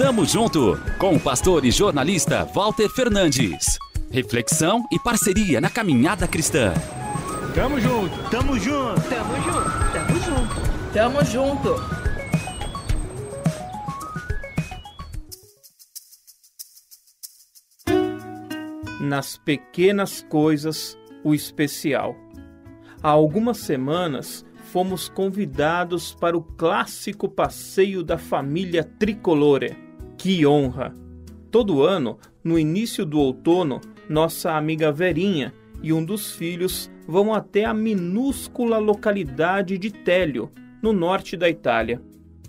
Tamo junto com o pastor e jornalista Walter Fernandes. Reflexão e parceria na caminhada cristã. Tamo junto, tamo junto, tamo junto, tamo junto, tamo junto. Nas pequenas coisas, o especial. Há algumas semanas fomos convidados para o clássico passeio da família Tricolore. Que honra! Todo ano, no início do outono, nossa amiga Verinha e um dos filhos vão até a minúscula localidade de Télio, no norte da Itália.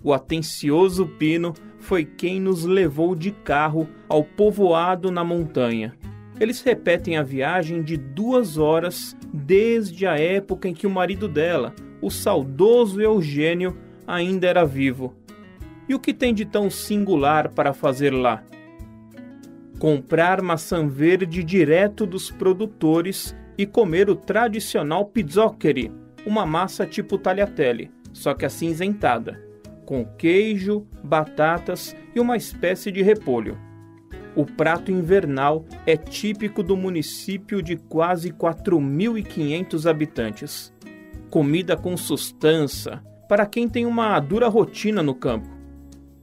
O atencioso Pino foi quem nos levou de carro ao povoado na montanha. Eles repetem a viagem de duas horas desde a época em que o marido dela, o saudoso Eugênio ainda era vivo. E o que tem de tão singular para fazer lá? Comprar maçã verde direto dos produtores e comer o tradicional pizzoccheri, uma massa tipo tagliatelle, só que acinzentada, com queijo, batatas e uma espécie de repolho. O prato invernal é típico do município de quase 4.500 habitantes comida com sustância para quem tem uma dura rotina no campo.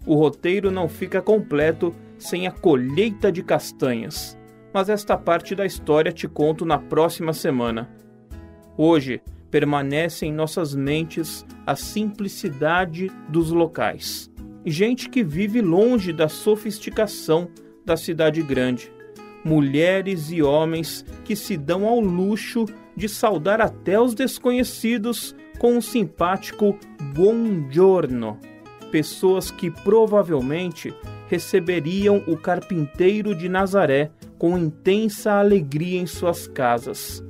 O roteiro não fica completo sem a colheita de castanhas, mas esta parte da história te conto na próxima semana. Hoje permanece em nossas mentes a simplicidade dos locais. Gente que vive longe da sofisticação da cidade grande. Mulheres e homens que se dão ao luxo de saudar até os desconhecidos com um simpático buongiorno. Pessoas que provavelmente receberiam o carpinteiro de Nazaré com intensa alegria em suas casas.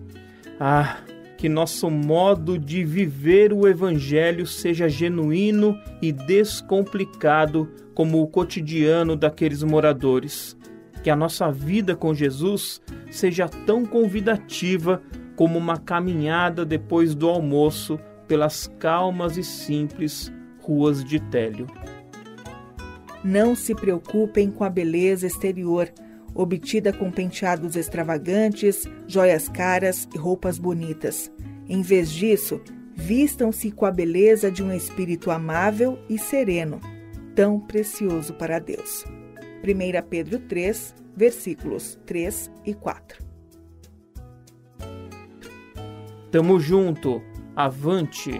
Ah, que nosso modo de viver o Evangelho seja genuíno e descomplicado como o cotidiano daqueles moradores. Que a nossa vida com Jesus seja tão convidativa como uma caminhada depois do almoço pelas calmas e simples ruas de Télio. Não se preocupem com a beleza exterior, obtida com penteados extravagantes, joias caras e roupas bonitas. Em vez disso, vistam-se com a beleza de um espírito amável e sereno, tão precioso para Deus. 1 Pedro 3, versículos 3 e 4. Tamo junto. Avante.